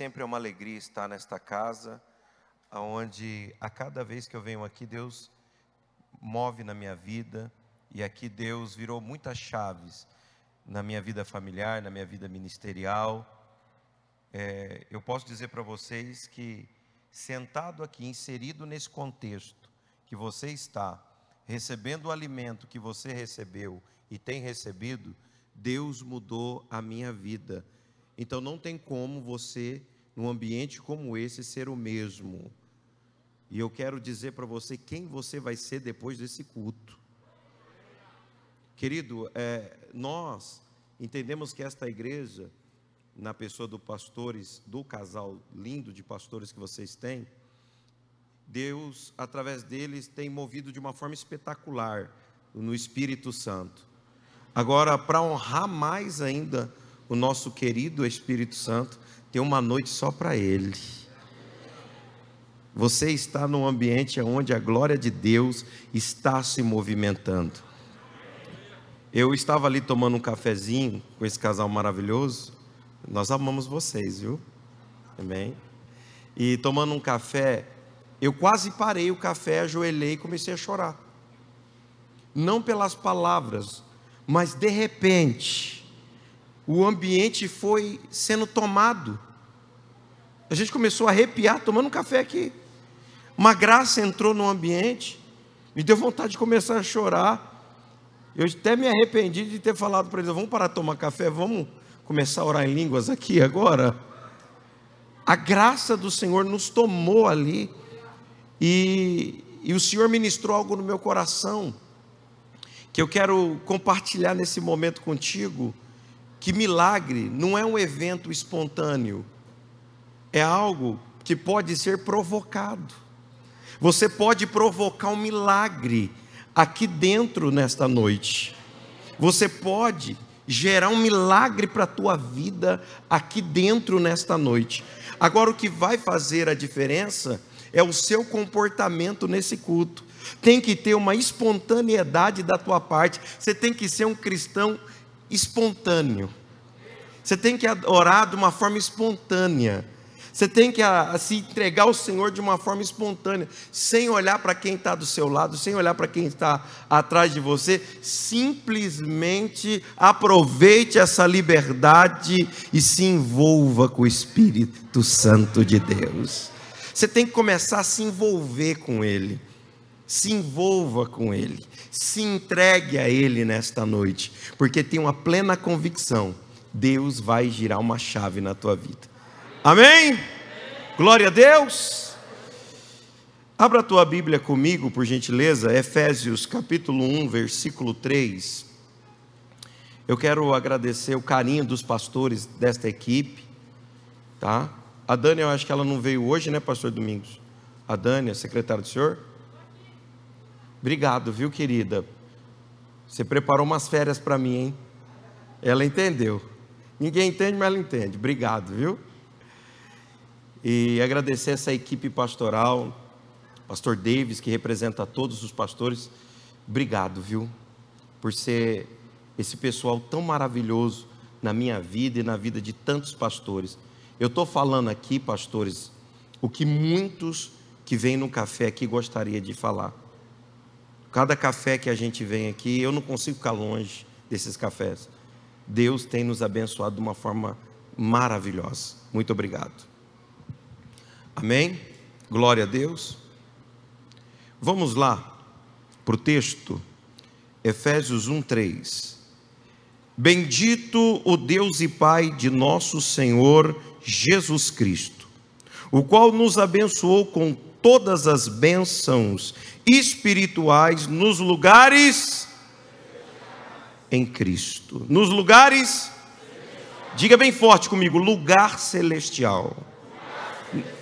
sempre é uma alegria estar nesta casa, onde a cada vez que eu venho aqui, Deus move na minha vida, e aqui Deus virou muitas chaves na minha vida familiar, na minha vida ministerial. É, eu posso dizer para vocês que, sentado aqui, inserido nesse contexto que você está, recebendo o alimento que você recebeu e tem recebido, Deus mudou a minha vida. Então não tem como você, num ambiente como esse, ser o mesmo. E eu quero dizer para você quem você vai ser depois desse culto. Querido, é, nós entendemos que esta igreja, na pessoa dos pastores, do casal lindo de pastores que vocês têm, Deus, através deles, tem movido de uma forma espetacular no Espírito Santo. Agora, para honrar mais ainda o nosso querido Espírito Santo, tem uma noite só para ele. Você está num ambiente onde a glória de Deus está se movimentando. Eu estava ali tomando um cafezinho com esse casal maravilhoso. Nós amamos vocês, viu? Amém. E tomando um café, eu quase parei o café, ajoelhei e comecei a chorar. Não pelas palavras, mas de repente, o ambiente foi sendo tomado. A gente começou a arrepiar tomando um café aqui. Uma graça entrou no ambiente, me deu vontade de começar a chorar. Eu até me arrependi de ter falado para eles: vamos parar de tomar café, vamos começar a orar em línguas aqui agora. A graça do Senhor nos tomou ali, e, e o Senhor ministrou algo no meu coração, que eu quero compartilhar nesse momento contigo. Que milagre não é um evento espontâneo, é algo que pode ser provocado. Você pode provocar um milagre aqui dentro nesta noite. Você pode gerar um milagre para a tua vida aqui dentro nesta noite. Agora, o que vai fazer a diferença é o seu comportamento nesse culto. Tem que ter uma espontaneidade da tua parte. Você tem que ser um cristão espontâneo. Você tem que orar de uma forma espontânea. Você tem que a, a, se entregar ao Senhor de uma forma espontânea, sem olhar para quem está do seu lado, sem olhar para quem está atrás de você. Simplesmente aproveite essa liberdade e se envolva com o Espírito Santo de Deus. Você tem que começar a se envolver com Ele. Se envolva com Ele. Se entregue a Ele nesta noite, porque tem uma plena convicção: Deus vai girar uma chave na tua vida. Amém? Glória a Deus. Abra a tua Bíblia comigo, por gentileza, Efésios capítulo 1, versículo 3. Eu quero agradecer o carinho dos pastores desta equipe, tá? A Dani, eu acho que ela não veio hoje, né, pastor Domingos? A Dani, a secretária do senhor? Obrigado, viu, querida? Você preparou umas férias para mim, hein? Ela entendeu. Ninguém entende, mas ela entende. Obrigado, viu? E agradecer essa equipe pastoral, pastor Davis, que representa todos os pastores. Obrigado, viu? Por ser esse pessoal tão maravilhoso na minha vida e na vida de tantos pastores. Eu estou falando aqui, pastores, o que muitos que vêm no café aqui gostaria de falar. Cada café que a gente vem aqui, eu não consigo ficar longe desses cafés. Deus tem nos abençoado de uma forma maravilhosa. Muito obrigado. Amém? Glória a Deus. Vamos lá para o texto, Efésios 1,3. Bendito o Deus e Pai de nosso Senhor Jesus Cristo, o qual nos abençoou com todas as bênçãos espirituais nos lugares em Cristo. Nos lugares, diga bem forte comigo, lugar celestial.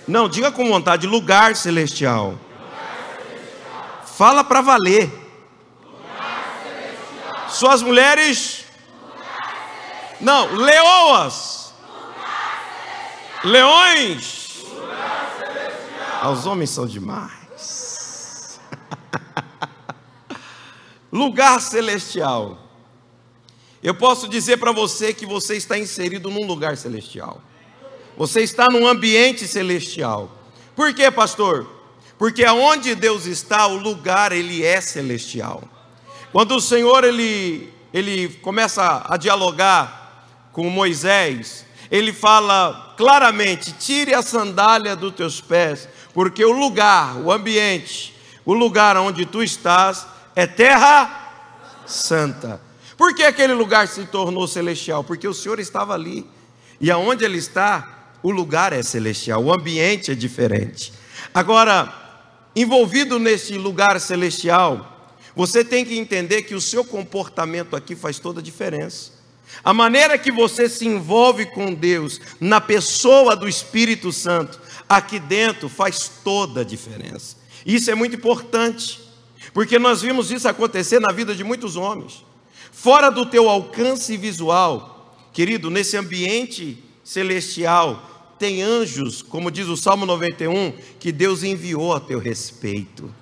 Não, diga com vontade, lugar celestial. Fala para valer. Suas mulheres. Não, leoas. Leões. Os homens são demais. lugar celestial. Eu posso dizer para você que você está inserido num lugar celestial. Você está num ambiente celestial. Por quê, pastor? Porque aonde Deus está, o lugar ele é celestial. Quando o Senhor ele ele começa a dialogar com Moisés, ele fala claramente: tire a sandália dos teus pés, porque o lugar, o ambiente, o lugar onde tu estás é terra santa. Por que aquele lugar se tornou celestial? Porque o Senhor estava ali. E aonde ele está, o lugar é celestial, o ambiente é diferente. Agora, envolvido nesse lugar celestial, você tem que entender que o seu comportamento aqui faz toda a diferença. A maneira que você se envolve com Deus, na pessoa do Espírito Santo, aqui dentro, faz toda a diferença. Isso é muito importante, porque nós vimos isso acontecer na vida de muitos homens fora do teu alcance visual, querido, nesse ambiente celestial, tem anjos, como diz o Salmo 91, que Deus enviou a teu respeito.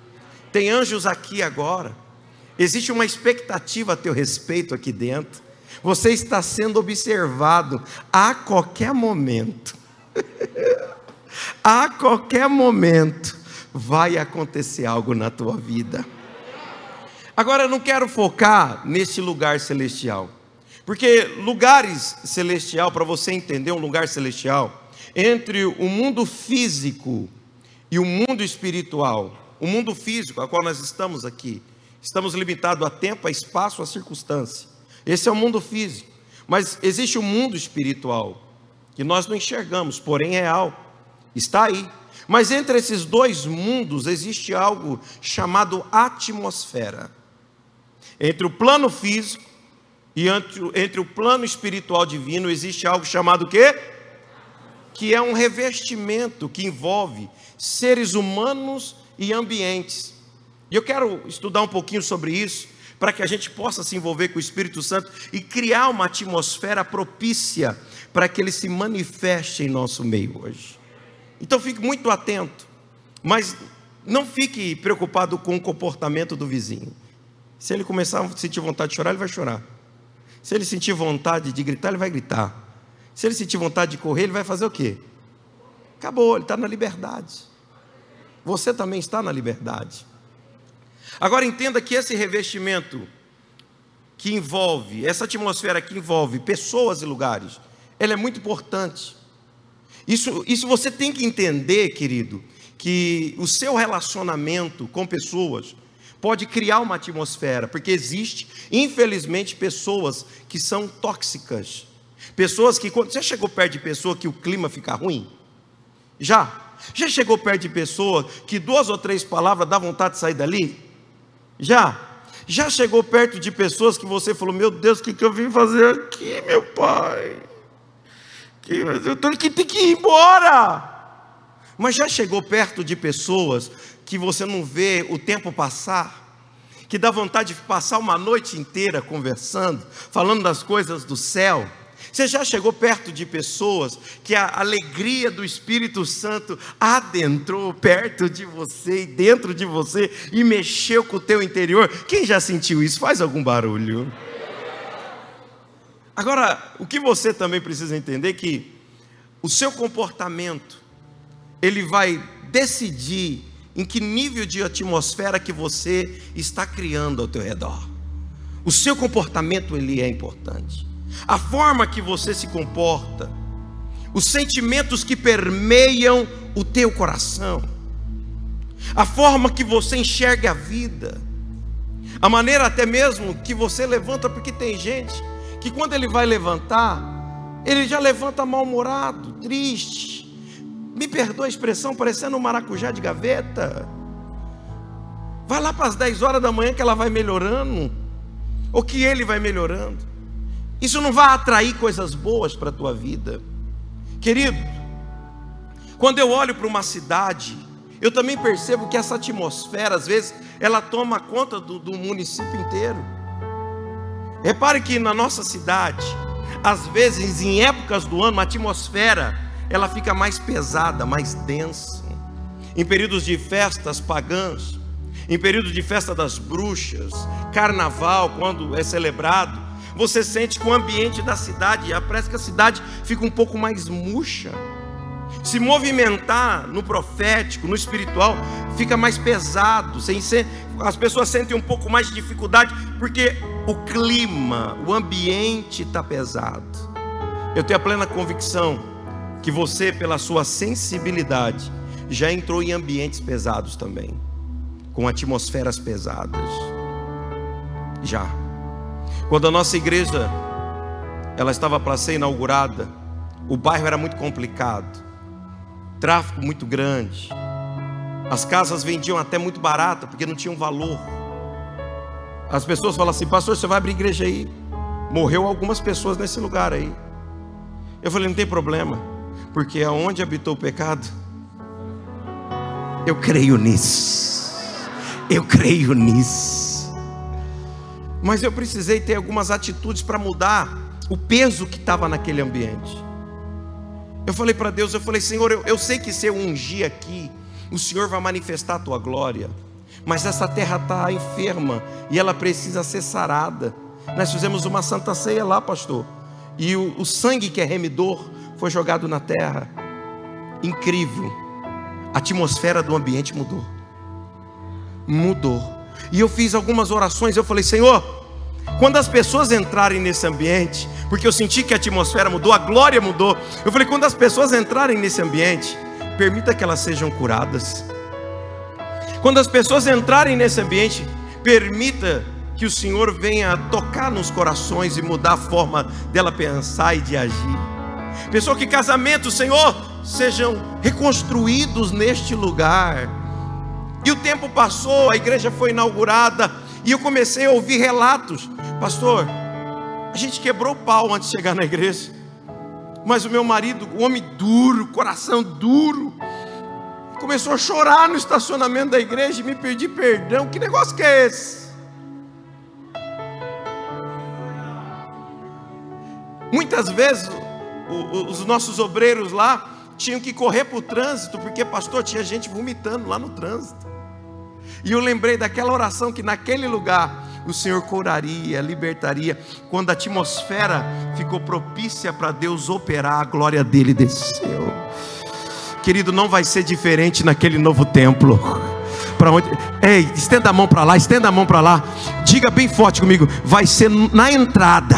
Tem anjos aqui agora. Existe uma expectativa a teu respeito aqui dentro. Você está sendo observado a qualquer momento. a qualquer momento vai acontecer algo na tua vida. Agora eu não quero focar nesse lugar celestial. Porque lugares celestial, para você entender um lugar celestial, entre o mundo físico e o mundo espiritual, o mundo físico, a qual nós estamos aqui, estamos limitados a tempo, a espaço, a circunstância. Esse é o mundo físico. Mas existe o um mundo espiritual, que nós não enxergamos, porém é real, está aí. Mas entre esses dois mundos existe algo chamado atmosfera. Entre o plano físico e entre, entre o plano espiritual divino existe algo chamado quê? Que é um revestimento que envolve seres humanos e ambientes. E eu quero estudar um pouquinho sobre isso, para que a gente possa se envolver com o Espírito Santo e criar uma atmosfera propícia para que ele se manifeste em nosso meio hoje. Então fique muito atento, mas não fique preocupado com o comportamento do vizinho. Se ele começar a sentir vontade de chorar, ele vai chorar. Se ele sentir vontade de gritar, ele vai gritar. Se ele sentir vontade de correr, ele vai fazer o quê? Acabou, ele está na liberdade. Você também está na liberdade. Agora entenda que esse revestimento que envolve, essa atmosfera que envolve pessoas e lugares, ela é muito importante. Isso, isso você tem que entender, querido, que o seu relacionamento com pessoas, pode criar uma atmosfera, porque existe, infelizmente, pessoas que são tóxicas. Pessoas que quando você chegou perto de pessoa que o clima fica ruim? Já? Já chegou perto de pessoa que duas ou três palavras dá vontade de sair dali? Já? Já chegou perto de pessoas que você falou: Meu Deus, o que, que eu vim fazer aqui, meu pai? Que, eu tenho que, tenho que ir embora. Mas já chegou perto de pessoas que você não vê o tempo passar, que dá vontade de passar uma noite inteira conversando, falando das coisas do céu. Você já chegou perto de pessoas que a alegria do Espírito Santo adentrou perto de você e dentro de você e mexeu com o teu interior? Quem já sentiu isso? Faz algum barulho. Agora, o que você também precisa entender é que o seu comportamento ele vai decidir em que nível de atmosfera que você está criando ao teu redor. O seu comportamento ele é importante. A forma que você se comporta, os sentimentos que permeiam o teu coração, a forma que você enxerga a vida, a maneira até mesmo que você levanta, porque tem gente que quando ele vai levantar, ele já levanta mal-humorado, triste, me perdoa a expressão, parecendo um maracujá de gaveta. Vai lá para as 10 horas da manhã que ela vai melhorando, ou que ele vai melhorando. Isso não vai atrair coisas boas para a tua vida. Querido, quando eu olho para uma cidade, eu também percebo que essa atmosfera, às vezes, ela toma conta do, do município inteiro. Repare que na nossa cidade, às vezes, em épocas do ano, a atmosfera ela fica mais pesada, mais densa. Em períodos de festas pagãs, em períodos de festa das bruxas, carnaval, quando é celebrado, você sente que o ambiente da cidade, parece que a cidade fica um pouco mais murcha. Se movimentar no profético, no espiritual, fica mais pesado. As pessoas sentem um pouco mais de dificuldade, porque o clima, o ambiente está pesado. Eu tenho a plena convicção que você, pela sua sensibilidade, já entrou em ambientes pesados também, com atmosferas pesadas. Já. Quando a nossa igreja ela estava para ser inaugurada, o bairro era muito complicado, tráfico muito grande, as casas vendiam até muito barata porque não tinham valor. As pessoas falam assim, pastor, você vai abrir igreja aí? Morreu algumas pessoas nesse lugar aí. Eu falei, não tem problema, porque aonde habitou o pecado, eu creio nisso. Eu creio nisso. Mas eu precisei ter algumas atitudes para mudar o peso que estava naquele ambiente. Eu falei para Deus, eu falei, Senhor, eu, eu sei que se eu ungir aqui, o Senhor vai manifestar a tua glória. Mas essa terra está enferma e ela precisa ser sarada. Nós fizemos uma santa ceia lá, pastor. E o, o sangue que é remidor foi jogado na terra. Incrível. A atmosfera do ambiente mudou. Mudou. E eu fiz algumas orações. Eu falei, Senhor, quando as pessoas entrarem nesse ambiente, porque eu senti que a atmosfera mudou, a glória mudou. Eu falei: quando as pessoas entrarem nesse ambiente, permita que elas sejam curadas. Quando as pessoas entrarem nesse ambiente, permita que o Senhor venha tocar nos corações e mudar a forma dela pensar e de agir. Pessoal, que casamentos, Senhor, sejam reconstruídos neste lugar. E o tempo passou, a igreja foi inaugurada, e eu comecei a ouvir relatos Pastor, a gente quebrou o pau antes de chegar na igreja. Mas o meu marido, homem duro, coração duro, começou a chorar no estacionamento da igreja e me pedir perdão. Que negócio que é esse? Muitas vezes os nossos obreiros lá tinham que correr para o trânsito, porque pastor tinha gente vomitando lá no trânsito. E eu lembrei daquela oração que naquele lugar o Senhor curaria, libertaria. Quando a atmosfera ficou propícia para Deus operar, a glória dele desceu. Querido, não vai ser diferente naquele novo templo. Para onde? Ei, estenda a mão para lá, estenda a mão para lá. Diga bem forte comigo, vai ser na entrada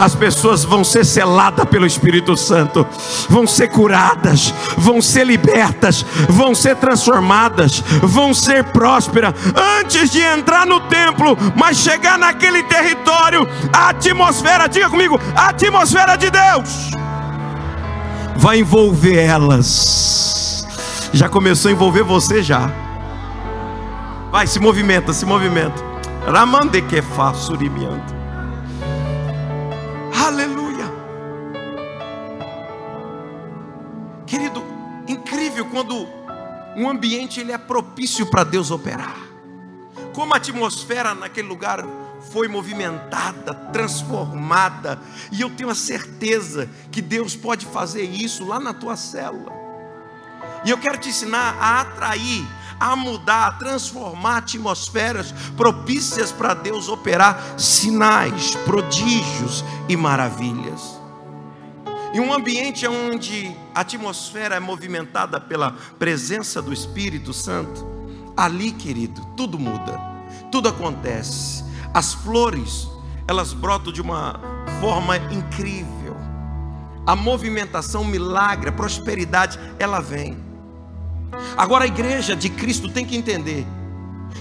as pessoas vão ser seladas pelo Espírito Santo, vão ser curadas, vão ser libertas, vão ser transformadas, vão ser prósperas antes de entrar no templo, mas chegar naquele território, a atmosfera, diga comigo, a atmosfera de Deus vai envolver elas. Já começou a envolver você já. Vai, se movimenta, se movimenta. Ramande que fa surimiando. Aleluia. Querido, incrível quando um ambiente ele é propício para Deus operar. Como a atmosfera naquele lugar foi movimentada, transformada, e eu tenho a certeza que Deus pode fazer isso lá na tua célula. E eu quero te ensinar a atrair a mudar, a transformar atmosferas propícias para Deus operar sinais, prodígios e maravilhas. Em um ambiente onde a atmosfera é movimentada pela presença do Espírito Santo, ali, querido, tudo muda, tudo acontece. As flores, elas brotam de uma forma incrível. A movimentação, milagre, a prosperidade, ela vem. Agora a igreja de Cristo tem que entender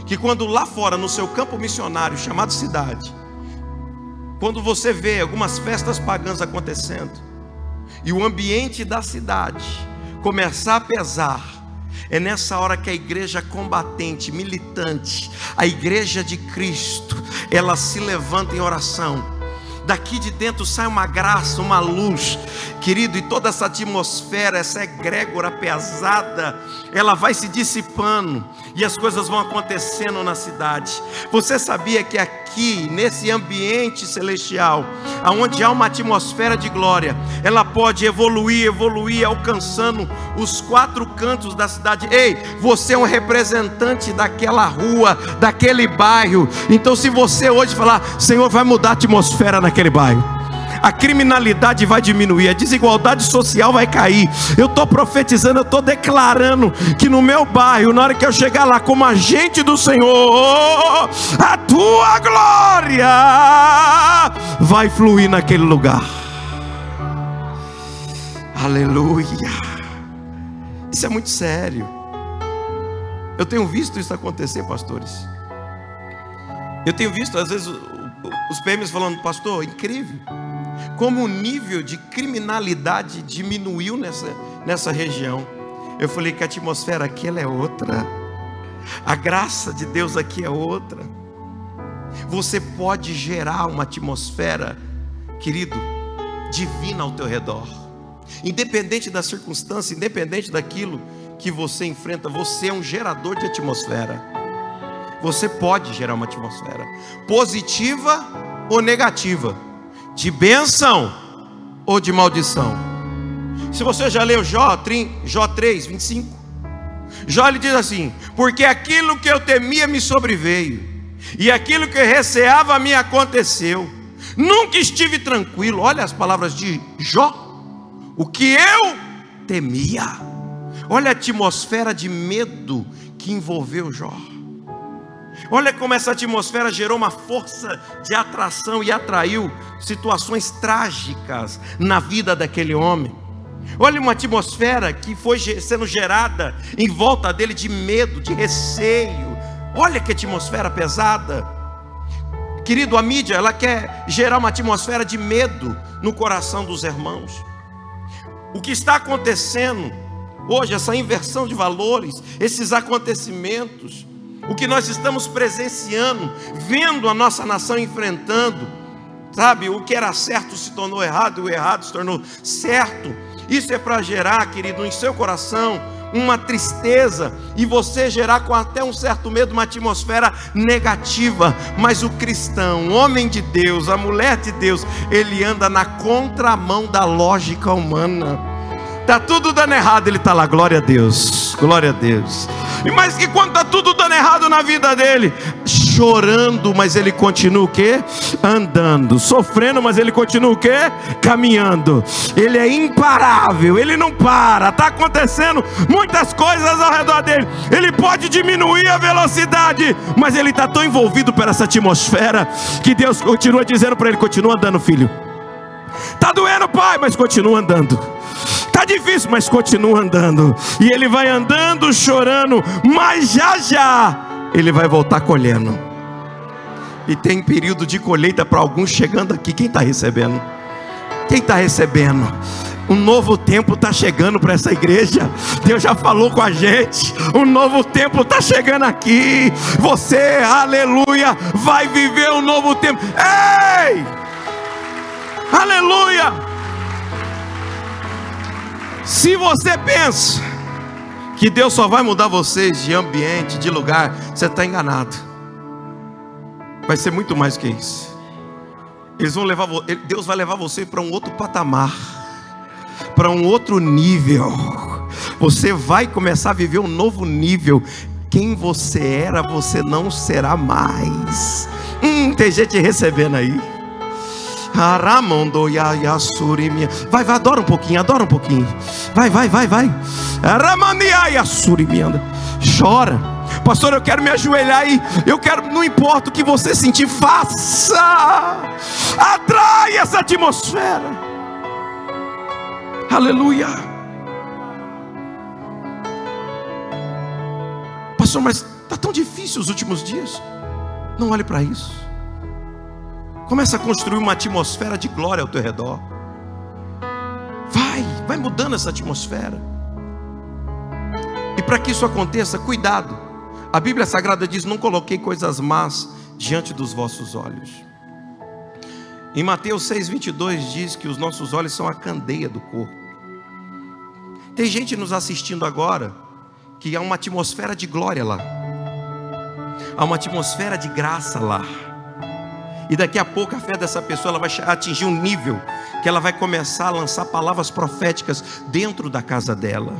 que quando lá fora, no seu campo missionário chamado cidade, quando você vê algumas festas pagãs acontecendo, e o ambiente da cidade começar a pesar, é nessa hora que a igreja combatente, militante, a igreja de Cristo, ela se levanta em oração daqui de dentro sai uma graça, uma luz, querido, e toda essa atmosfera, essa egrégora pesada, ela vai se dissipando e as coisas vão acontecendo na cidade. Você sabia que aqui, nesse ambiente celestial, aonde há uma atmosfera de glória, ela pode evoluir, evoluir, alcançando os quatro cantos da cidade. Ei, você é um representante daquela rua, daquele bairro. Então, se você hoje falar, Senhor, vai mudar a atmosfera naquele bairro a criminalidade vai diminuir, a desigualdade social vai cair. Eu estou profetizando, eu estou declarando que no meu bairro, na hora que eu chegar lá como agente do Senhor, a tua glória vai fluir naquele lugar. Aleluia. Isso é muito sério. Eu tenho visto isso acontecer, pastores. Eu tenho visto, às vezes, os PMs falando, pastor, incrível. Como o nível de criminalidade diminuiu nessa, nessa região. Eu falei que a atmosfera aqui é outra. A graça de Deus aqui é outra. Você pode gerar uma atmosfera, querido, divina ao teu redor. Independente da circunstância, independente daquilo que você enfrenta, você é um gerador de atmosfera. Você pode gerar uma atmosfera positiva ou negativa, de bênção ou de maldição. Se você já leu Jó, Jó 3, 25, Jó ele diz assim: Porque aquilo que eu temia me sobreveio, e aquilo que eu receava me aconteceu. Nunca estive tranquilo. Olha as palavras de Jó. O que eu temia. Olha a atmosfera de medo que envolveu Jó. Olha como essa atmosfera gerou uma força de atração e atraiu situações trágicas na vida daquele homem. Olha uma atmosfera que foi sendo gerada em volta dele de medo, de receio. Olha que atmosfera pesada. Querido, a mídia, ela quer gerar uma atmosfera de medo no coração dos irmãos. O que está acontecendo hoje, essa inversão de valores, esses acontecimentos, o que nós estamos presenciando, vendo a nossa nação enfrentando, sabe? O que era certo se tornou errado, e o errado se tornou certo. Isso é para gerar, querido, em seu coração uma tristeza e você gerar com até um certo medo uma atmosfera negativa. Mas o cristão, o homem de Deus, a mulher de Deus, ele anda na contramão da lógica humana. Tá tudo dando errado, ele está lá, glória a Deus, glória a Deus. E mais que quando está tudo dando errado na vida dele, chorando, mas ele continua o quê? Andando, sofrendo, mas ele continua o quê? Caminhando. Ele é imparável, ele não para. Está acontecendo muitas coisas ao redor dele. Ele pode diminuir a velocidade, mas ele está tão envolvido por essa atmosfera que Deus continua dizendo para ele: continua andando, filho. Tá doendo, pai, mas continua andando. Está difícil, mas continua andando. E ele vai andando, chorando, mas já já ele vai voltar colhendo. E tem período de colheita para alguns chegando aqui. Quem está recebendo? Quem está recebendo? Um novo tempo está chegando para essa igreja. Deus já falou com a gente. Um novo tempo está chegando aqui. Você, aleluia, vai viver um novo tempo. Ei! Aleluia! Se você pensa que Deus só vai mudar vocês de ambiente, de lugar, você está enganado. Vai ser muito mais que isso. Eles vão levar, Deus vai levar você para um outro patamar, para um outro nível. Você vai começar a viver um novo nível. Quem você era, você não será mais. Hum, tem gente recebendo aí. Vai, vai, adora um pouquinho, adora um pouquinho. Vai, vai, vai, vai. Chora. Pastor, eu quero me ajoelhar e eu quero, não importa o que você sentir, faça. Atrai essa atmosfera. Aleluia. Pastor, mas está tão difícil os últimos dias. Não olhe para isso. Começa a construir uma atmosfera de glória ao teu redor. Vai, vai mudando essa atmosfera. E para que isso aconteça, cuidado. A Bíblia Sagrada diz: Não coloquei coisas más diante dos vossos olhos. Em Mateus 6,22 diz que os nossos olhos são a candeia do corpo. Tem gente nos assistindo agora que há uma atmosfera de glória lá, há uma atmosfera de graça lá. E daqui a pouco a fé dessa pessoa ela vai atingir um nível que ela vai começar a lançar palavras proféticas dentro da casa dela.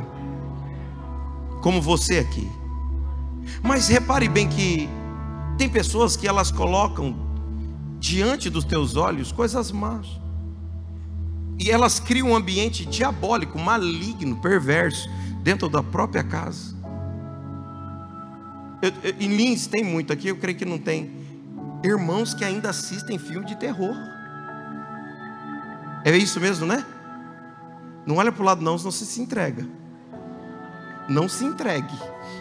Como você aqui. Mas repare bem que tem pessoas que elas colocam diante dos teus olhos coisas más. e elas criam um ambiente diabólico, maligno, perverso, dentro da própria casa. Eu, eu, em Lins tem muito aqui, eu creio que não tem. Irmãos que ainda assistem filme de terror. É isso mesmo, né? Não olha para o lado, não, senão você se entrega. Não se entregue.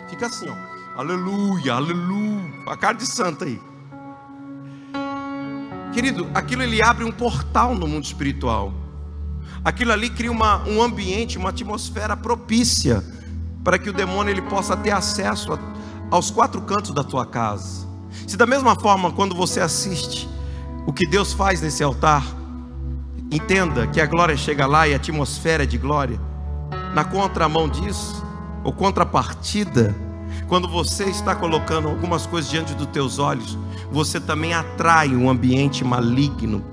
Fica assim, ó. Aleluia, aleluia. A cara de santo aí. Querido, aquilo ele abre um portal no mundo espiritual. Aquilo ali cria uma, um ambiente, uma atmosfera propícia para que o demônio ele possa ter acesso a, aos quatro cantos da tua casa. Se da mesma forma, quando você assiste o que Deus faz nesse altar, entenda que a glória chega lá e a atmosfera é de glória. Na contramão disso, ou contrapartida, quando você está colocando algumas coisas diante dos teus olhos, você também atrai um ambiente maligno.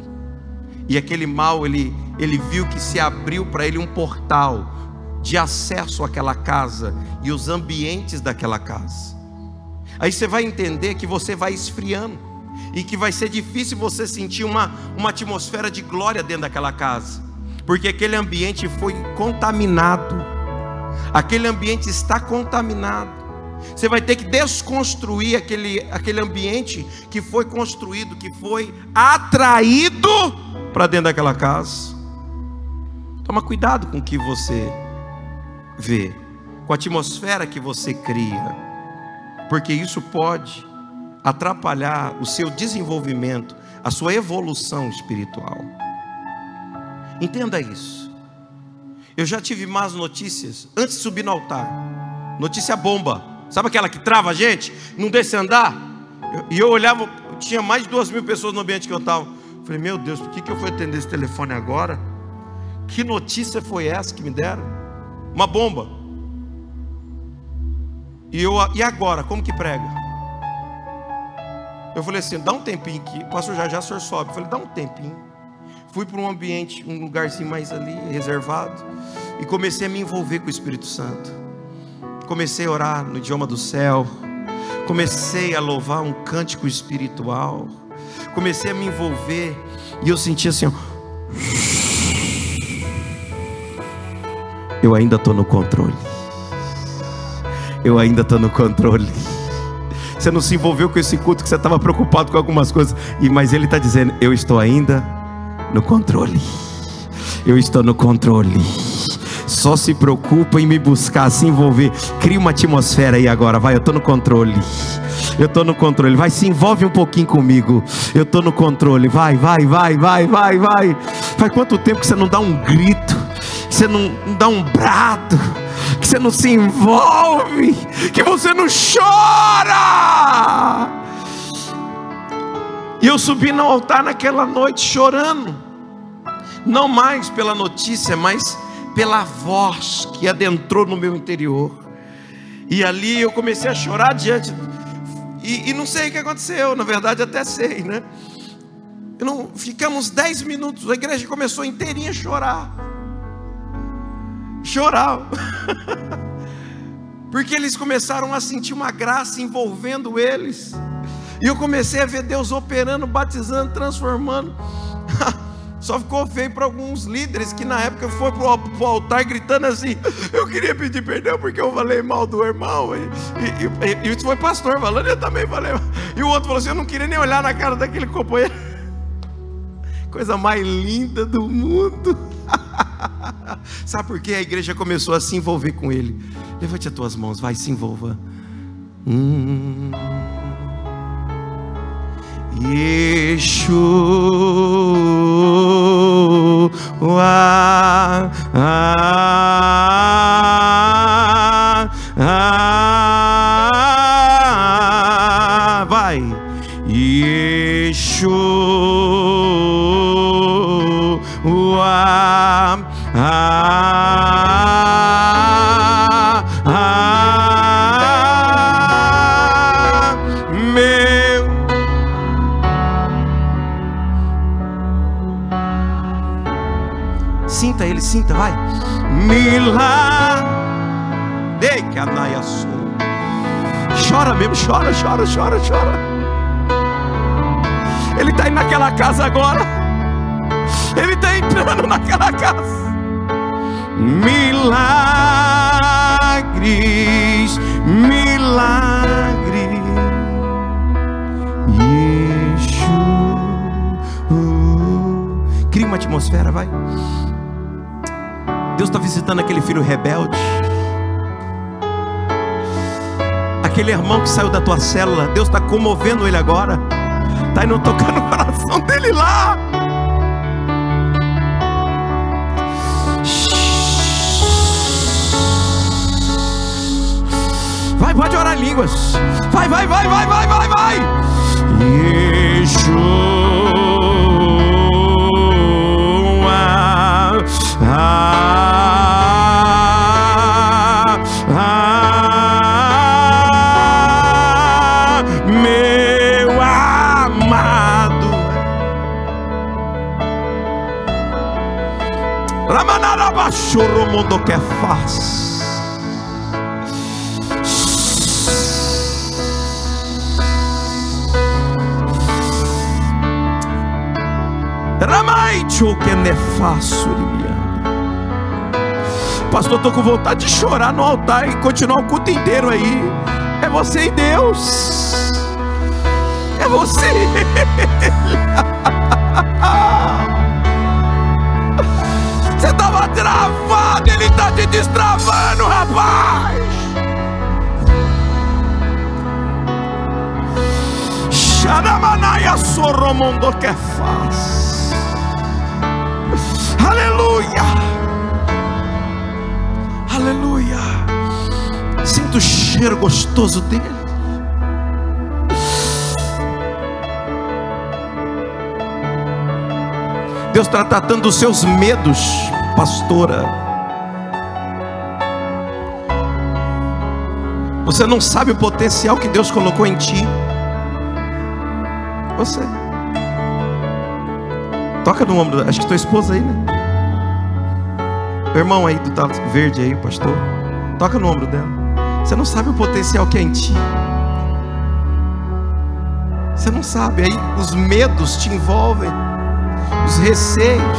E aquele mal, ele, ele viu que se abriu para ele um portal de acesso àquela casa e os ambientes daquela casa. Aí você vai entender que você vai esfriando e que vai ser difícil você sentir uma, uma atmosfera de glória dentro daquela casa, porque aquele ambiente foi contaminado, aquele ambiente está contaminado. Você vai ter que desconstruir aquele, aquele ambiente que foi construído, que foi atraído para dentro daquela casa. Toma cuidado com o que você vê, com a atmosfera que você cria, porque isso pode atrapalhar o seu desenvolvimento, a sua evolução espiritual. Entenda isso. Eu já tive más notícias antes de subir no altar. Notícia bomba. Sabe aquela que trava a gente? Não deixa andar? E eu, eu, olhava, tinha mais de duas mil pessoas no ambiente que eu estava. Falei, meu Deus, por que, que eu fui atender esse telefone agora? Que notícia foi essa que me deram? Uma bomba. E, eu, e agora, como que prega? Eu falei assim, dá um tempinho aqui. Pastor já já o senhor sobe. Eu falei, dá um tempinho. Fui para um ambiente, um lugarzinho mais ali, reservado. E comecei a me envolver com o Espírito Santo. Comecei a orar no idioma do céu. Comecei a louvar um cântico espiritual. Comecei a me envolver. E eu senti assim, ó, eu ainda estou no controle. Eu ainda estou no controle. Você não se envolveu com esse culto que você estava preocupado com algumas coisas. E mas ele está dizendo: eu estou ainda no controle. Eu estou no controle. Só se preocupa em me buscar, se envolver. Cria uma atmosfera aí agora, vai. Eu estou no controle. Eu estou no controle. Vai, se envolve um pouquinho comigo. Eu estou no controle. Vai, vai, vai, vai, vai, vai. Faz quanto tempo que você não dá um grito? Você não dá um brado? Você não se envolve, que você não chora. E eu subi no altar naquela noite chorando, não mais pela notícia, mas pela voz que adentrou no meu interior. E ali eu comecei a chorar diante, e, e não sei o que aconteceu, na verdade até sei, né? Não, ficamos dez minutos, a igreja começou inteirinha a chorar chorar. Porque eles começaram a sentir uma graça envolvendo eles. E eu comecei a ver Deus operando, batizando, transformando. Só ficou feio para alguns líderes que na época foi para o altar gritando assim: Eu queria pedir perdão porque eu falei mal do irmão. E, isso foi pastor falando, eu também falei. E o outro falou assim: Eu não queria nem olhar na cara daquele companheiro. Coisa mais linda do mundo. Sabe por que a igreja começou a se envolver com ele? Levante as tuas mãos, vai se envolva. Hum. Yeshua, vai, Yeshua. Ah, ah, meu. Sinta ele, sinta, vai. Milagre. Chora mesmo, chora, chora, chora, chora. Ele está aí naquela casa agora. Ele está entrando naquela casa. Milagres, milagres. Yeshua. Cria uma atmosfera, vai. Deus está visitando aquele filho rebelde. Aquele irmão que saiu da tua célula, Deus está comovendo ele agora. Está indo tocar no coração dele lá. Vai, pode orar em línguas. Vai, vai, vai, vai, vai, vai, vai. Yeshua. Ah, ah, meu amado. Mundo que faz. Ramaicho que nefaço Pastor, estou com vontade de chorar no altar e continuar o culto inteiro aí. É você e Deus. É você. Você estava travado, Ele está te destravando, rapaz. Xanamanaya soromondo que faz. Aleluia. Aleluia. Sinto o cheiro gostoso dele. Deus está tratando os seus medos, pastora. Você não sabe o potencial que Deus colocou em ti. Você. Toca no ombro, acho que tua esposa aí, né? O irmão aí do tá verde aí, pastor. Toca no ombro dela. Você não sabe o potencial que é em ti. Você não sabe. Aí os medos te envolvem, os receios.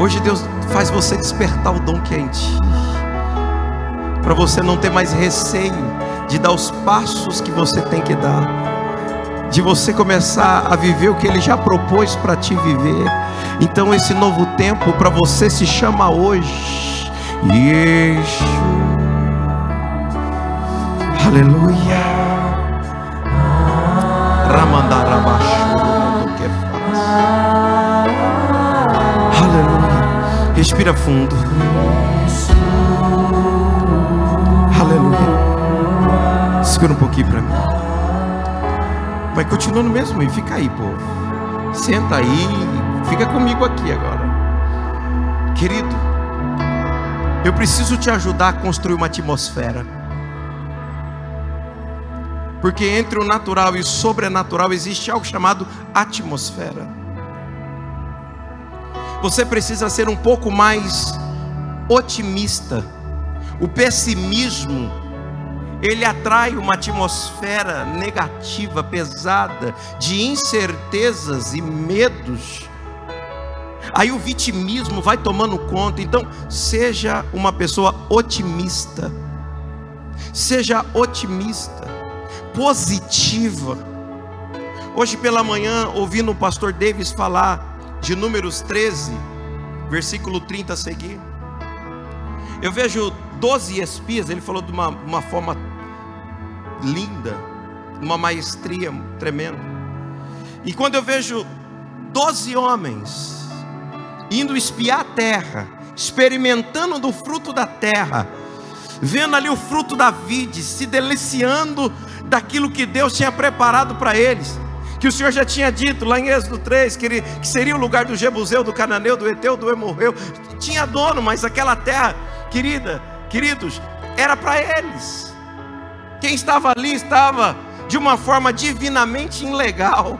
Hoje Deus faz você despertar o dom que é em ti. Para você não ter mais receio de dar os passos que você tem que dar, de você começar a viver o que Ele já propôs para te viver. Então, esse novo tempo para você se chama hoje. Yeshua. Aleluia. Aleluia. Respira fundo. Aleluia. Segura um pouquinho para mim. Vai continuando mesmo e fica aí, povo. Senta aí, fica comigo aqui agora. Querido, eu preciso te ajudar a construir uma atmosfera. Porque entre o natural e o sobrenatural existe algo chamado atmosfera. Você precisa ser um pouco mais otimista. O pessimismo ele atrai uma atmosfera negativa, pesada, de incertezas e medos. Aí o vitimismo vai tomando conta. Então, seja uma pessoa otimista. Seja otimista, positiva. Hoje pela manhã, ouvindo o pastor Davis falar de Números 13, versículo 30 a seguir. Eu vejo doze espias, ele falou de uma, uma forma linda, uma maestria tremenda. E quando eu vejo doze homens indo espiar a terra, experimentando do fruto da terra, vendo ali o fruto da vide, se deliciando daquilo que Deus tinha preparado para eles, que o Senhor já tinha dito lá em Êxodo 3, que, ele, que seria o lugar do Jebuseu, do Cananeu, do Eteu, do Emorreu, tinha dono, mas aquela terra, querida, queridos, era para eles. Quem estava ali estava de uma forma divinamente ilegal.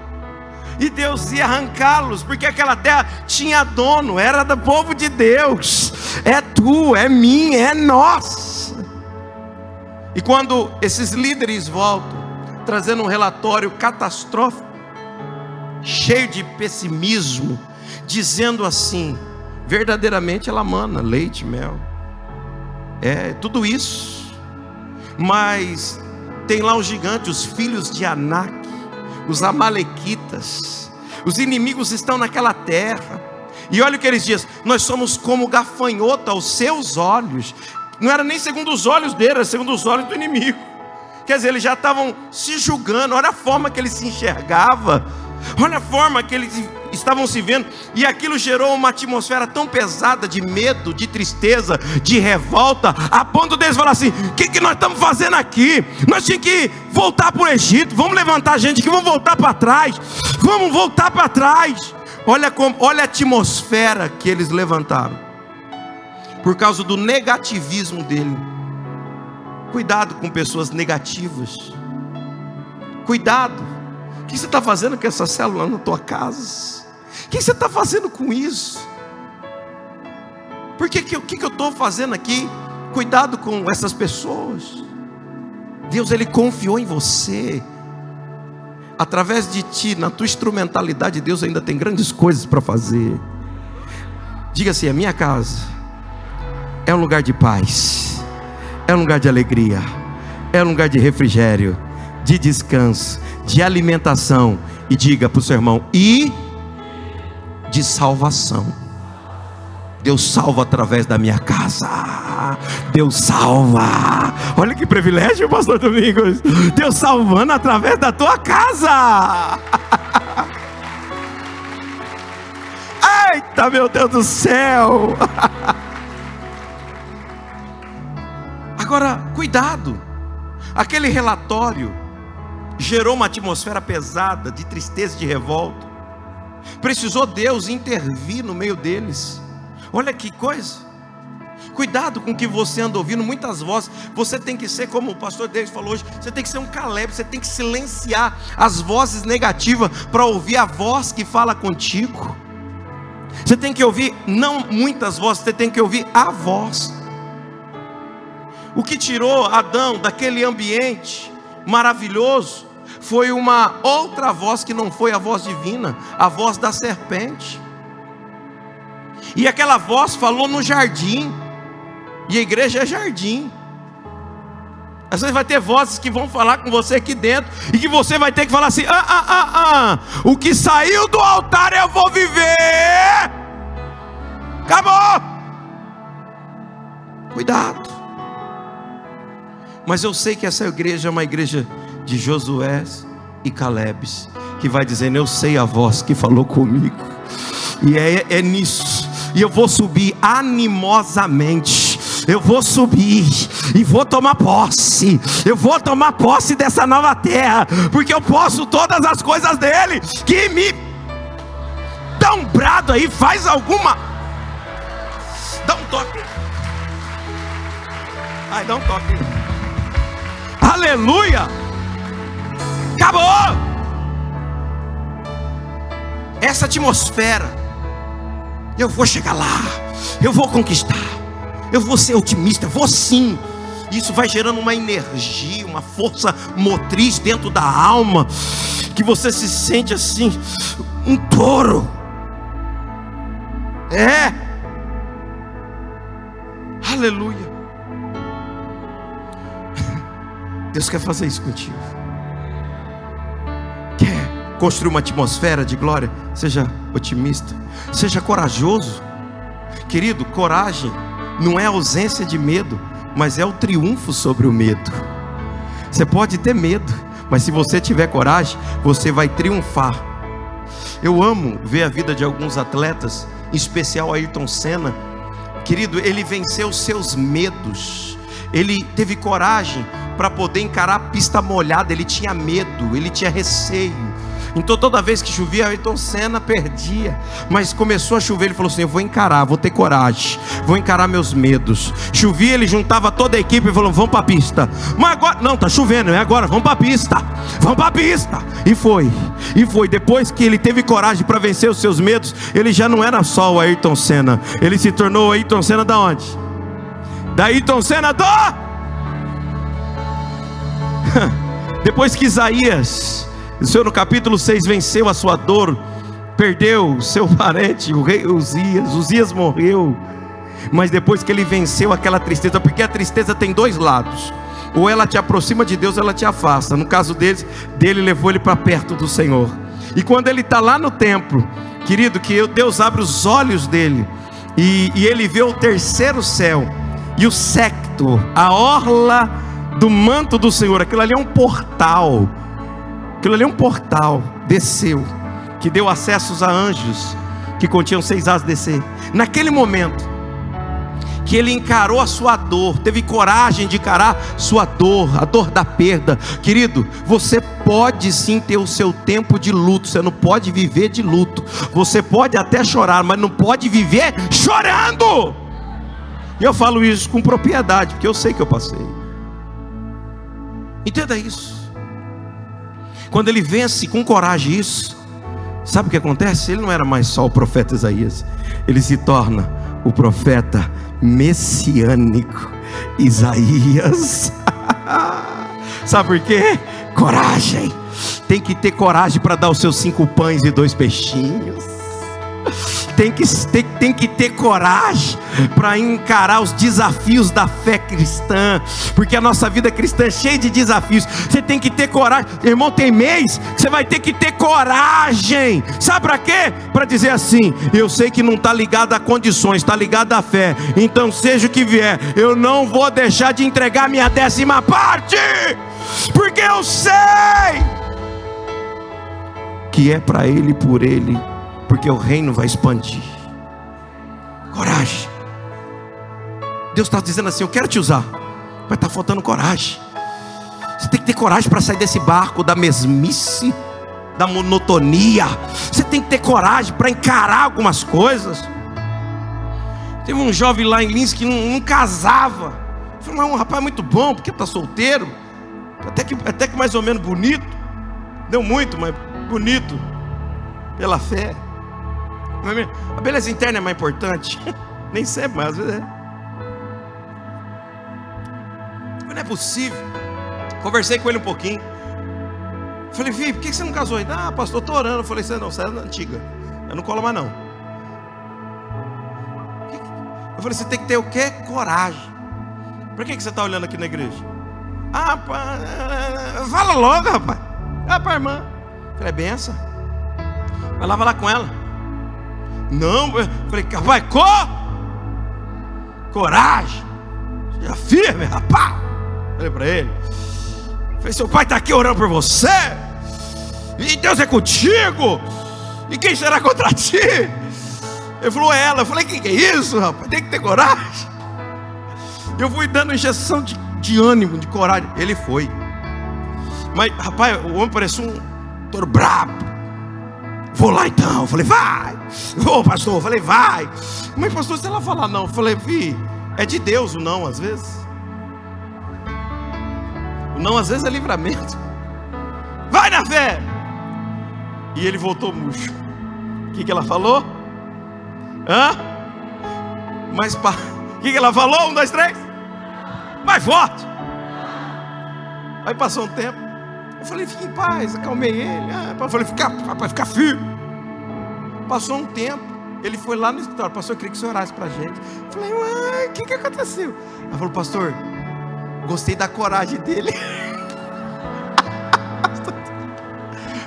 E Deus ia arrancá-los, porque aquela terra tinha dono, era do povo de Deus. É tu, é mim, é nós. E quando esses líderes voltam, trazendo um relatório catastrófico, cheio de pessimismo, dizendo assim: verdadeiramente ela mana leite, mel, é tudo isso, mas tem lá os gigantes, os filhos de Anak, os Amalequitas, os inimigos estão naquela terra. E olha o que eles dizem: nós somos como gafanhoto aos seus olhos. Não era nem segundo os olhos dele, era segundo os olhos do inimigo. Quer dizer, eles já estavam se julgando, olha a forma que ele se enxergava, olha a forma que eles estavam se vendo, e aquilo gerou uma atmosfera tão pesada de medo, de tristeza, de revolta, a ponto deles falar assim: o que, que nós estamos fazendo aqui? Nós tínhamos que voltar para o Egito, vamos levantar gente aqui, vamos voltar para trás, vamos voltar para trás. Olha, como, olha a atmosfera que eles levantaram, por causa do negativismo dele. Cuidado com pessoas negativas. Cuidado. O que você está fazendo com essa célula na tua casa? O que você está fazendo com isso? Por que, que, que, que eu estou fazendo aqui? Cuidado com essas pessoas. Deus, Ele confiou em você. Através de ti, na tua instrumentalidade, Deus ainda tem grandes coisas para fazer. Diga assim: a minha casa é um lugar de paz é um lugar de alegria, é um lugar de refrigério, de descanso, de alimentação. E diga para o seu irmão: e de salvação. Deus salva através da minha casa. Deus salva. Olha que privilégio, pastor Domingos. Deus salvando através da tua casa. Eita, meu Deus do céu. Agora, cuidado, aquele relatório gerou uma atmosfera pesada de tristeza e de revolta. Precisou Deus intervir no meio deles. Olha que coisa. Cuidado com o que você anda ouvindo, muitas vozes. Você tem que ser, como o pastor Deus falou hoje, você tem que ser um Caleb, você tem que silenciar as vozes negativas para ouvir a voz que fala contigo. Você tem que ouvir não muitas vozes, você tem que ouvir a voz. O que tirou Adão daquele ambiente maravilhoso foi uma outra voz que não foi a voz divina, a voz da serpente. E aquela voz falou no jardim, e a igreja é jardim. Às vezes vai ter vozes que vão falar com você aqui dentro, e que você vai ter que falar assim: ah, ah, ah, ah, o que saiu do altar eu vou viver. Acabou. Cuidado. Mas eu sei que essa igreja é uma igreja de Josué e Calebes, que vai dizendo: Eu sei a voz que falou comigo, e é, é nisso, e eu vou subir animosamente. Eu vou subir e vou tomar posse. Eu vou tomar posse dessa nova terra, porque eu posso todas as coisas dele que me dá um brado aí, faz alguma. Dá um toque. Ai, dá um toque. Aleluia! Acabou! Essa atmosfera, eu vou chegar lá, eu vou conquistar, eu vou ser otimista, vou sim. Isso vai gerando uma energia, uma força motriz dentro da alma, que você se sente assim, um touro. É. Aleluia. Deus quer fazer isso contigo. Construir uma atmosfera de glória? Seja otimista, seja corajoso. Querido, coragem não é ausência de medo, mas é o triunfo sobre o medo. Você pode ter medo, mas se você tiver coragem, você vai triunfar. Eu amo ver a vida de alguns atletas, em especial Ayrton Senna. Querido, ele venceu seus medos, ele teve coragem para poder encarar a pista molhada. Ele tinha medo, ele tinha receio. Então toda vez que chovia, Ayrton Senna perdia. Mas começou a chover, ele falou assim: Eu vou encarar, vou ter coragem, vou encarar meus medos. Chovia, ele juntava toda a equipe e falou: Vamos para a pista. Mas agora, não, tá chovendo, é agora, vamos para a pista, vamos para a pista. E foi, e foi. Depois que ele teve coragem para vencer os seus medos, ele já não era só o Ayrton Senna, ele se tornou o Ayrton Senna da onde? Da Ayrton Senna do. Depois que Isaías O Senhor no capítulo 6 venceu a sua dor, perdeu seu parente, o rei Uzias. Uzias morreu. Mas depois que ele venceu aquela tristeza, porque a tristeza tem dois lados. Ou ela te aproxima de Deus, ou ela te afasta. No caso deles, dele levou ele para perto do Senhor. E quando ele está lá no templo, querido, que Deus abre os olhos dele e, e ele vê o terceiro céu e o secto, a orla do manto do Senhor. Aquilo ali é um portal. Aquilo ali é um portal. Desceu, que deu acessos a anjos que continham seis asas descer. Naquele momento, que ele encarou a sua dor, teve coragem de encarar sua dor, a dor da perda. Querido, você pode sim ter o seu tempo de luto, você não pode viver de luto. Você pode até chorar, mas não pode viver chorando. E eu falo isso com propriedade, porque eu sei que eu passei. Entenda isso. Quando ele vence com coragem isso, sabe o que acontece? Ele não era mais só o profeta Isaías, ele se torna o profeta messiânico Isaías. Sabe por quê? Coragem. Tem que ter coragem para dar os seus cinco pães e dois peixinhos tem que, tem, tem que ter coragem para encarar os desafios da fé cristã, porque a nossa vida cristã é cheia de desafios. Você tem que ter coragem, irmão. Tem mês você vai ter que ter coragem, sabe para quê? Para dizer assim: eu sei que não está ligado a condições, está ligado à fé, então seja o que vier, eu não vou deixar de entregar minha décima parte, porque eu sei que é para Ele por Ele porque o reino vai expandir. Coragem. Deus está dizendo assim: Eu quero te usar, mas está faltando coragem. Você tem que ter coragem para sair desse barco da mesmice, da monotonia. Você tem que ter coragem para encarar algumas coisas. Teve um jovem lá em Lins que não, não casava. Falei, mas um rapaz muito bom, porque está solteiro. Até que, até que mais ou menos bonito. Deu muito, mas bonito. Pela fé. A beleza interna é mais importante. Nem sempre, mas às vezes é. Mas não é possível. Conversei com ele um pouquinho. Falei, filho, por que você não casou ainda? Ah, pastor, estou orando. Eu falei, você não, você é antiga. Eu não colo mais não. Eu falei, você tem que ter o quê? Coragem. Por que você está olhando aqui na igreja? Ah, pá, fala logo, rapaz. Ah, para irmã. Falei, é benção. Vai lá, lá com ela. Não, falei, vai, co, coragem, seja firme, rapaz. Falei para ele, falei, seu pai está aqui orando por você, e Deus é contigo, e quem será contra ti? Ele falou, é ela. Eu falei, que, que é isso, rapaz? Tem que ter coragem. Eu fui dando injeção de, de ânimo, de coragem. Ele foi. Mas, rapaz, o homem parece um touro brabo. Vou lá então. Eu falei, vai. Vou, pastor. Eu falei, vai. Mas, pastor, se ela falar não, eu falei, vi, é de Deus o não, às vezes. O não, às vezes, é livramento. Vai na fé. E ele voltou murcho. O que, que ela falou? Hã? Mas, pá. O que, que ela falou? Um, dois, três. Mais forte. Aí passou um tempo. Eu falei, fique em paz, acalmei ele. Ah, eu falei, fica, rapaz, fica firme. Passou um tempo, ele foi lá no escritório, pastor, eu queria que você orasse para gente. Eu falei, uai, o que, que aconteceu? Ela falou, pastor, gostei da coragem dele.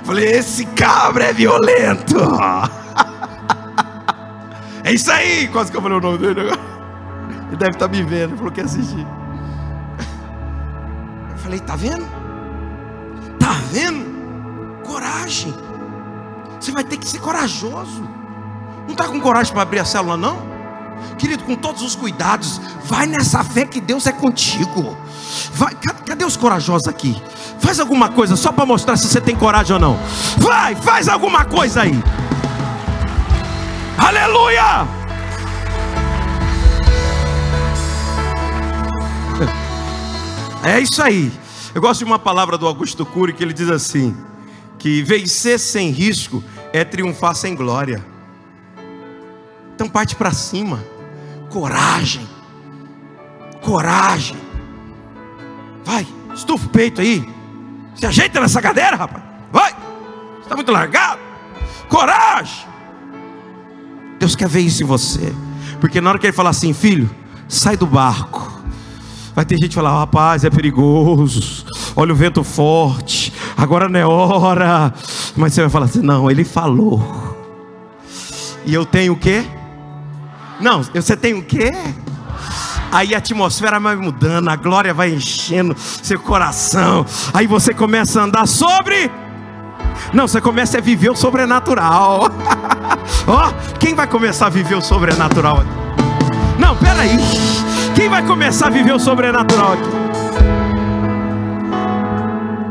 falei, esse cabra é violento. é isso aí, quase que eu falei o nome dele agora. Ele deve estar me vendo, ele falou que assistir. Eu falei, tá vendo? Está vendo? Coragem. Você vai ter que ser corajoso. Não está com coragem para abrir a célula, não? Querido, com todos os cuidados, vai nessa fé que Deus é contigo. Vai, cadê os corajosos aqui? Faz alguma coisa só para mostrar se você tem coragem ou não. Vai, faz alguma coisa aí. Aleluia! É isso aí. Eu gosto de uma palavra do Augusto Cury que ele diz assim: que vencer sem risco é triunfar sem glória. Então parte para cima, coragem, coragem. Vai, estufa o peito aí, se ajeita nessa cadeira, rapaz. Vai. Está muito largado. Coragem. Deus quer ver isso em você. Porque na hora que ele falar assim, filho, sai do barco. Vai ter gente falar, rapaz, é perigoso. Olha o vento forte. Agora não é hora. Mas você vai falar assim, não, ele falou. E eu tenho o quê? Não, você tem o quê? Aí a atmosfera vai mudando, a glória vai enchendo seu coração. Aí você começa a andar sobre. Não, você começa a viver o sobrenatural. Ó, oh, quem vai começar a viver o sobrenatural? Não, peraí. Vai começar a viver o sobrenatural aqui?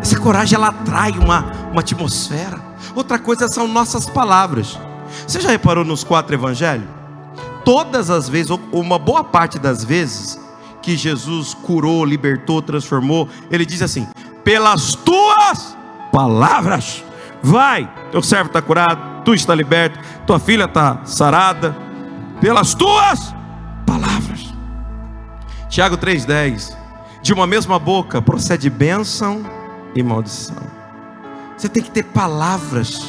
Essa coragem ela atrai uma, uma atmosfera. Outra coisa são nossas palavras. Você já reparou nos quatro evangelhos? todas as vezes, ou uma boa parte das vezes, que Jesus curou, libertou, transformou, ele diz assim: pelas tuas palavras, vai, teu servo está curado, tu está liberto, tua filha está sarada, pelas tuas. Tiago 3,10: de uma mesma boca procede bênção e maldição. Você tem que ter palavras.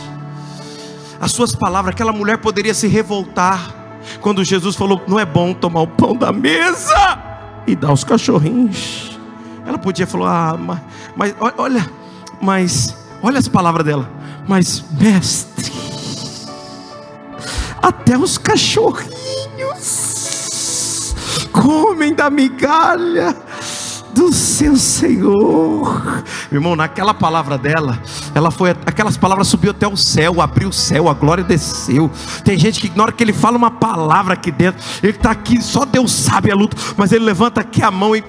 As suas palavras, aquela mulher poderia se revoltar, quando Jesus falou: Não é bom tomar o pão da mesa e dar aos cachorrinhos. Ela podia falar: Ah, mas, mas olha, mas olha as palavras dela. Mas, mestre, até os cachorrinhos comem da migalha do seu Senhor. Meu irmão, naquela palavra dela, ela foi, aquelas palavras subiu até o céu, abriu o céu, a glória desceu. Tem gente que na hora que ele fala uma palavra aqui dentro, ele está aqui, só Deus sabe a luta, mas ele levanta aqui a mão e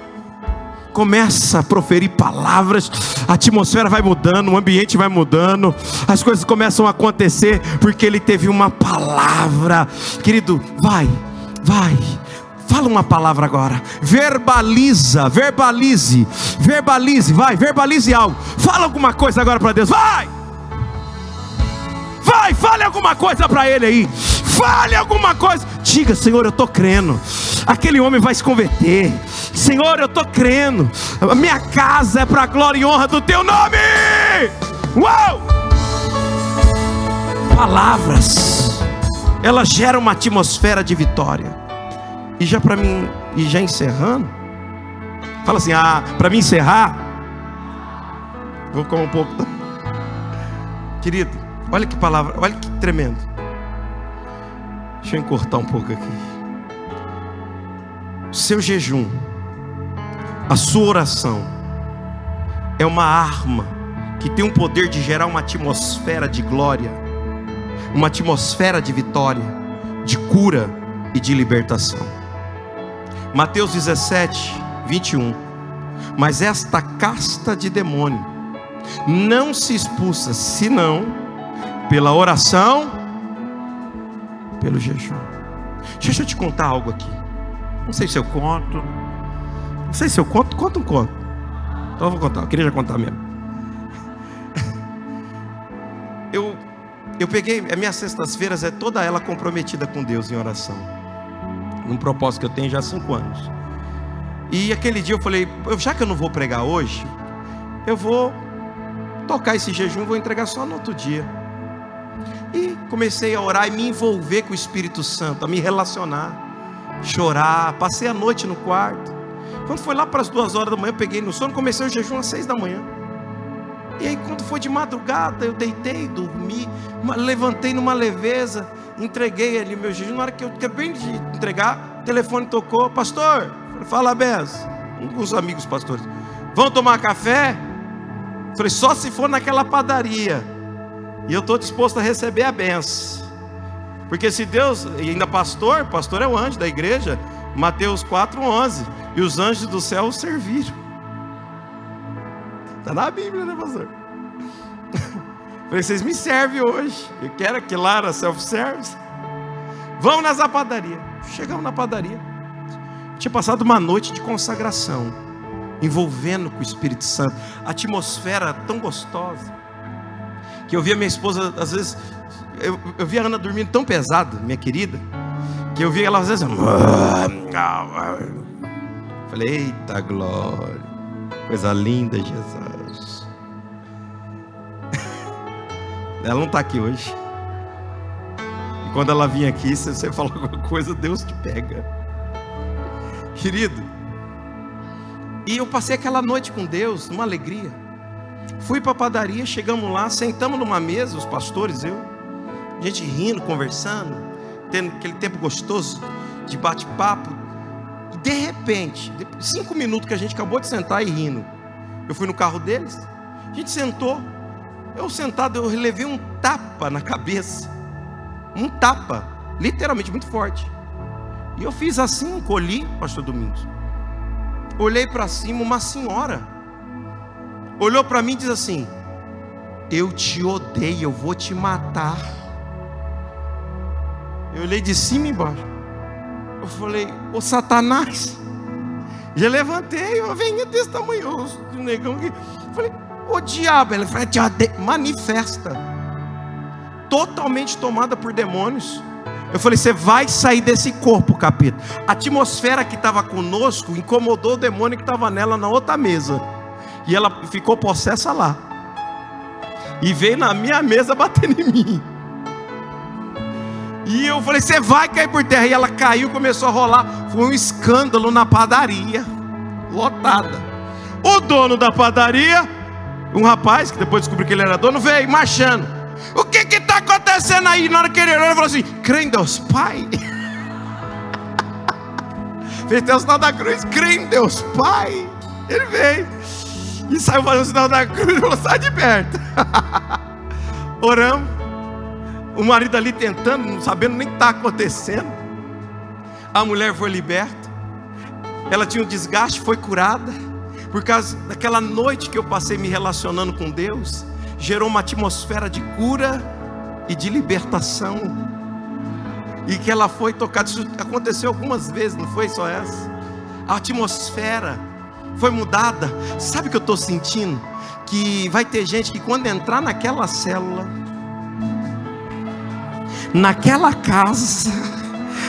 começa a proferir palavras, a atmosfera vai mudando, o ambiente vai mudando, as coisas começam a acontecer porque ele teve uma palavra. Querido, vai, vai Fala uma palavra agora. Verbaliza, verbalize, verbalize, vai, verbalize algo. Fala alguma coisa agora para Deus, vai. Vai, fale alguma coisa para Ele aí. Fale alguma coisa. Diga, Senhor, eu estou crendo. Aquele homem vai se converter. Senhor, eu estou crendo. A minha casa é para a glória e honra do Teu nome. Uau! Palavras, elas geram uma atmosfera de vitória. E já para mim, e já encerrando, fala assim: "Ah, para mim encerrar, vou comer um pouco". Querido, olha que palavra, olha que tremendo. Deixa eu encurtar um pouco aqui. O seu jejum, a sua oração é uma arma que tem o poder de gerar uma atmosfera de glória, uma atmosfera de vitória, de cura e de libertação. Mateus 17, 21. Mas esta casta de demônio não se expulsa senão pela oração, pelo jejum. Deixa eu te contar algo aqui. Não sei se eu conto. Não sei se eu conto. Conta um conto. Então eu vou contar. Eu queria já contar mesmo. Eu, eu peguei. A minhas sextas-feiras é toda ela comprometida com Deus em oração num propósito que eu tenho já há cinco anos. E aquele dia eu falei, já que eu não vou pregar hoje, eu vou tocar esse jejum, vou entregar só no outro dia. E comecei a orar e me envolver com o Espírito Santo, a me relacionar, chorar. Passei a noite no quarto. Quando foi lá para as duas horas da manhã, eu peguei no sono, comecei o jejum às seis da manhã. E aí, quando foi de madrugada, eu deitei, dormi, levantei numa leveza entreguei ali meu jejum. Na hora que eu acabei de entregar, o telefone tocou, pastor, fala benção. Um dos amigos pastores, vão tomar café? Falei, só se for naquela padaria. E eu estou disposto a receber a benção. Porque se Deus, e ainda pastor, pastor é o anjo da igreja, Mateus 4,11. E os anjos do céu o serviram. Está na Bíblia, né, pastor? Falei, vocês me servem hoje. Eu quero aquilo lá na self-service. Vamos nas padaria. Chegamos na padaria. Tinha passado uma noite de consagração, envolvendo com o Espírito Santo. A atmosfera tão gostosa. Que eu via minha esposa, às vezes, eu, eu via a Ana dormindo tão pesado, minha querida, que eu via ela às vezes. Falei, eita glória, coisa linda, Jesus. Ela não está aqui hoje. E quando ela vir aqui, se você falar alguma coisa, Deus te pega. Querido, e eu passei aquela noite com Deus, numa alegria. Fui para a padaria, chegamos lá, sentamos numa mesa, os pastores, eu, gente rindo, conversando, tendo aquele tempo gostoso de bate-papo. De repente, cinco minutos que a gente acabou de sentar e rindo, eu fui no carro deles, a gente sentou, eu sentado, eu levei um tapa na cabeça, um tapa, literalmente muito forte. E eu fiz assim, encolhi, pastor Domingos. Olhei para cima, uma senhora olhou para mim e disse assim: Eu te odeio, eu vou te matar. Eu olhei de cima e embaixo. Eu falei, ô Satanás. Já levantei, uma venha desse tamanho, um negão aqui. Eu falei, ô diabo. Ela falou, manifesta. Totalmente tomada por demônios. Eu falei, você vai sair desse corpo, capeta. A atmosfera que estava conosco incomodou o demônio que estava nela na outra mesa. E ela ficou possessa lá. E veio na minha mesa batendo em mim. E eu falei: Você vai cair por terra. E ela caiu, começou a rolar. Foi um escândalo na padaria, lotada. O dono da padaria, um rapaz, que depois descobriu que ele era dono, veio marchando. O que está acontecendo aí? Na hora que ele olhou, ele falou assim: Crê em Deus Pai. Fez até o sinal da cruz, crê em Deus Pai. Ele veio e saiu fazendo o sinal da cruz e falou: Sai de perto. Oramos. O marido ali tentando, não sabendo nem o que está acontecendo. A mulher foi liberta. Ela tinha um desgaste, foi curada. Por causa daquela noite que eu passei me relacionando com Deus, gerou uma atmosfera de cura e de libertação. E que ela foi tocada. Isso aconteceu algumas vezes, não foi só essa. A atmosfera foi mudada. Sabe o que eu estou sentindo? Que vai ter gente que quando entrar naquela célula, naquela casa,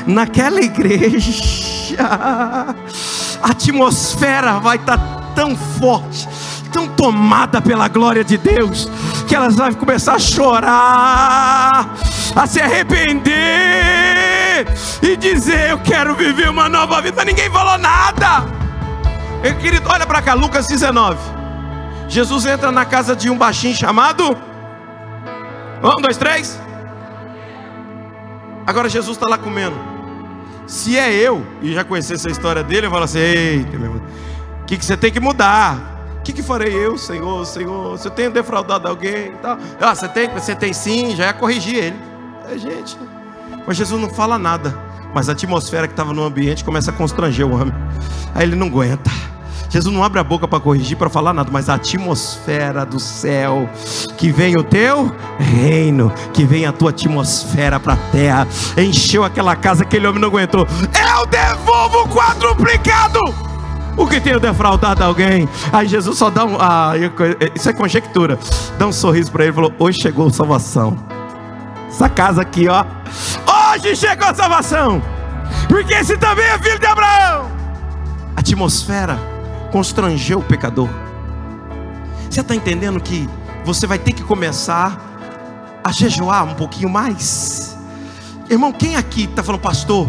naquela igreja, a atmosfera vai estar tá tão forte, tão tomada pela glória de Deus, que elas vão começar a chorar, a se arrepender e dizer: Eu quero viver uma nova vida. Ninguém falou nada. Meu querido, olha para cá, Lucas 19. Jesus entra na casa de um baixinho chamado. Um, dois, três. Agora Jesus está lá comendo. Se é eu, e já conheci essa história dele, eu falo assim: eita, meu irmão, o que, que você tem que mudar? O que, que farei eu, Senhor, Senhor? Se eu tenho defraudado alguém tal. Ah, você tem, você tem sim, já ia corrigir ele. É, gente. Mas Jesus não fala nada. Mas a atmosfera que estava no ambiente começa a constranger o homem. Aí ele não aguenta. Jesus não abre a boca para corrigir, para falar nada, mas a atmosfera do céu, que vem o teu reino, que vem a tua atmosfera para a terra, encheu aquela casa, aquele homem não aguentou. Eu devolvo quadruplicado. O que tenho defraudado alguém? Aí Jesus só dá um. Ah, isso é conjectura. Dá um sorriso para ele e falou: Hoje chegou a salvação. Essa casa aqui, ó. Hoje chegou a salvação. Porque esse também é filho de Abraão. Atmosfera constranger o pecador. Você está entendendo que você vai ter que começar a jejuar um pouquinho mais? Irmão, quem aqui está falando, pastor?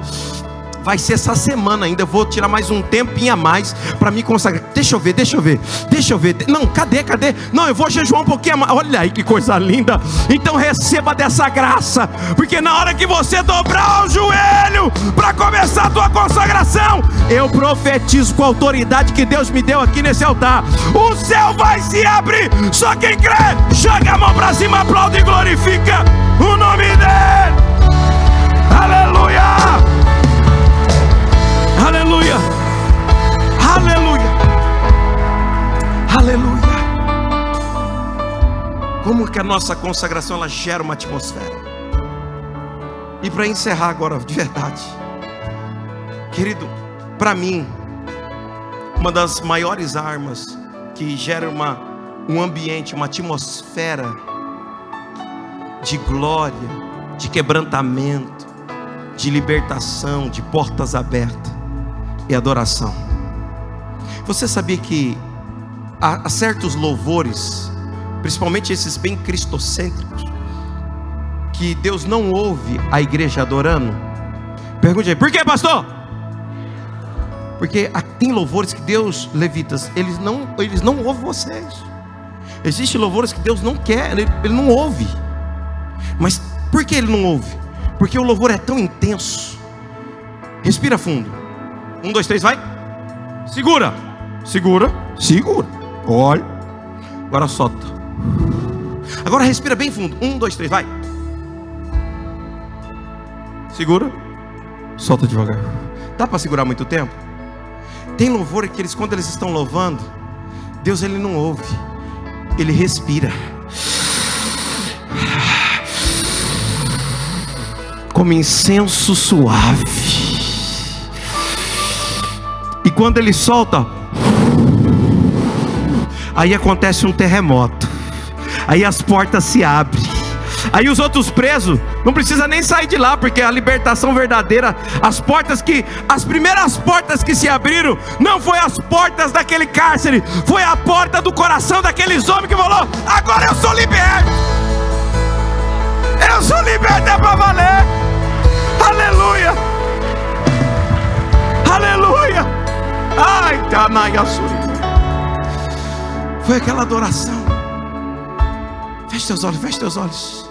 Vai ser essa semana ainda. Eu vou tirar mais um tempinho a mais para me consagrar. Deixa eu ver, deixa eu ver, deixa eu ver. Não, cadê, cadê? Não, eu vou jejuar um pouquinho a mais. Olha aí que coisa linda. Então receba dessa graça, porque na hora que você dobrar o joelho para começar a tua consagração, eu profetizo com a autoridade que Deus me deu aqui nesse altar. O céu vai se abrir. Só quem crê, joga a mão para cima, aplaude e glorifica o nome dele. Aleluia! Aleluia. Aleluia. Aleluia. Como que a nossa consagração ela gera uma atmosfera? E para encerrar agora de verdade, querido, para mim, uma das maiores armas que gera uma, um ambiente, uma atmosfera de glória, de quebrantamento, de libertação, de portas abertas, e adoração. Você sabia que há, certos louvores, principalmente esses bem cristocêntricos, que Deus não ouve a igreja adorando? Pergunte aí, por que, pastor? Porque tem louvores que Deus, levitas, eles não, eles não ouvem vocês. Existem louvores que Deus não quer, ele, ele não ouve. Mas por que ele não ouve? Porque o louvor é tão intenso. Respira fundo. Um, dois, três, vai. Segura. Segura. Segura. Olha. Agora solta. Agora respira bem fundo. Um, dois, três, vai. Segura. Solta devagar. Dá para segurar muito tempo? Tem louvor que eles, quando eles estão louvando, Deus ele não ouve, ele respira. Como incenso suave. E quando ele solta, aí acontece um terremoto. Aí as portas se abrem Aí os outros presos não precisa nem sair de lá, porque a libertação verdadeira, as portas que as primeiras portas que se abriram não foi as portas daquele cárcere, foi a porta do coração daqueles homens que falou: "Agora eu sou liberto". Eu sou liberto é para valer. Ai. Foi aquela adoração. Feche teus olhos, feche teus olhos.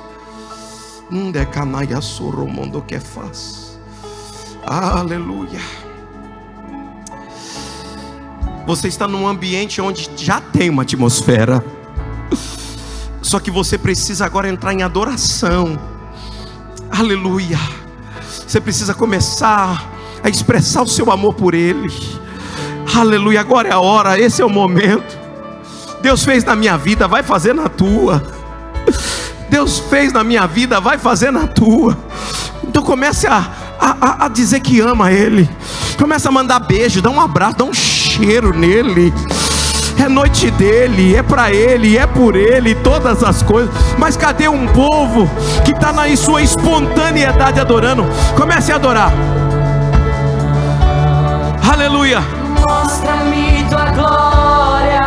mundo que faz. Aleluia. Você está num ambiente onde já tem uma atmosfera. Só que você precisa agora entrar em adoração. Aleluia. Você precisa começar a expressar o seu amor por Ele. Aleluia. Agora é a hora, esse é o momento. Deus fez na minha vida, vai fazer na tua. Deus fez na minha vida, vai fazer na tua. Então comece a, a, a dizer que ama Ele. Comece a mandar beijo, dá um abraço, dá um cheiro nele. É noite dele, é para ele, é por ele, todas as coisas. Mas cadê um povo que está na sua espontaneidade adorando? Comece a adorar. Aleluia. Mostra-me tua glória.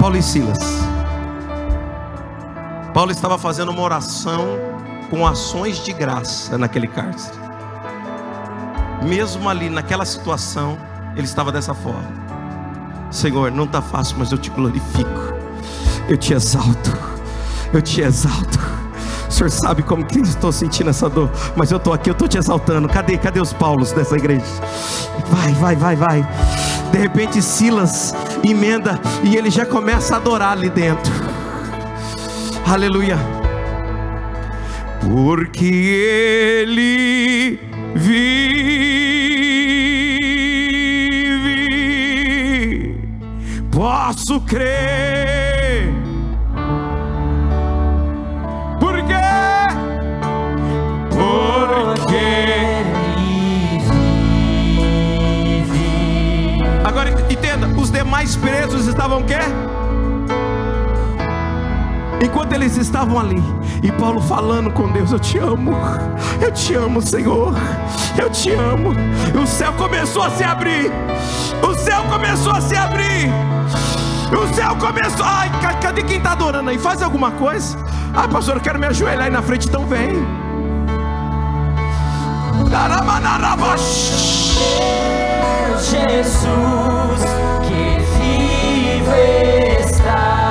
Paulo e Silas. Paulo estava fazendo uma oração com ações de graça naquele cárcere. Mesmo ali naquela situação, ele estava dessa forma. Senhor, não está fácil, mas eu te glorifico. Eu te exalto. Eu te exalto. O Senhor sabe como que estou sentindo essa dor, mas eu estou aqui, eu estou te exaltando. Cadê, cadê os Paulos dessa igreja? Vai, vai, vai, vai. De repente Silas emenda e ele já começa a adorar ali dentro. Aleluia. Porque ele vive, posso crer. Demais presos estavam quê? Enquanto eles estavam ali, e Paulo falando com Deus: Eu te amo, eu te amo, Senhor, eu te amo. E o céu começou a se abrir, o céu começou a se abrir, o céu começou. Ai, cadê quem está adorando aí? Faz alguma coisa. Ah, pastor, eu quero me ajoelhar aí na frente, então vem. Jesus que vive está.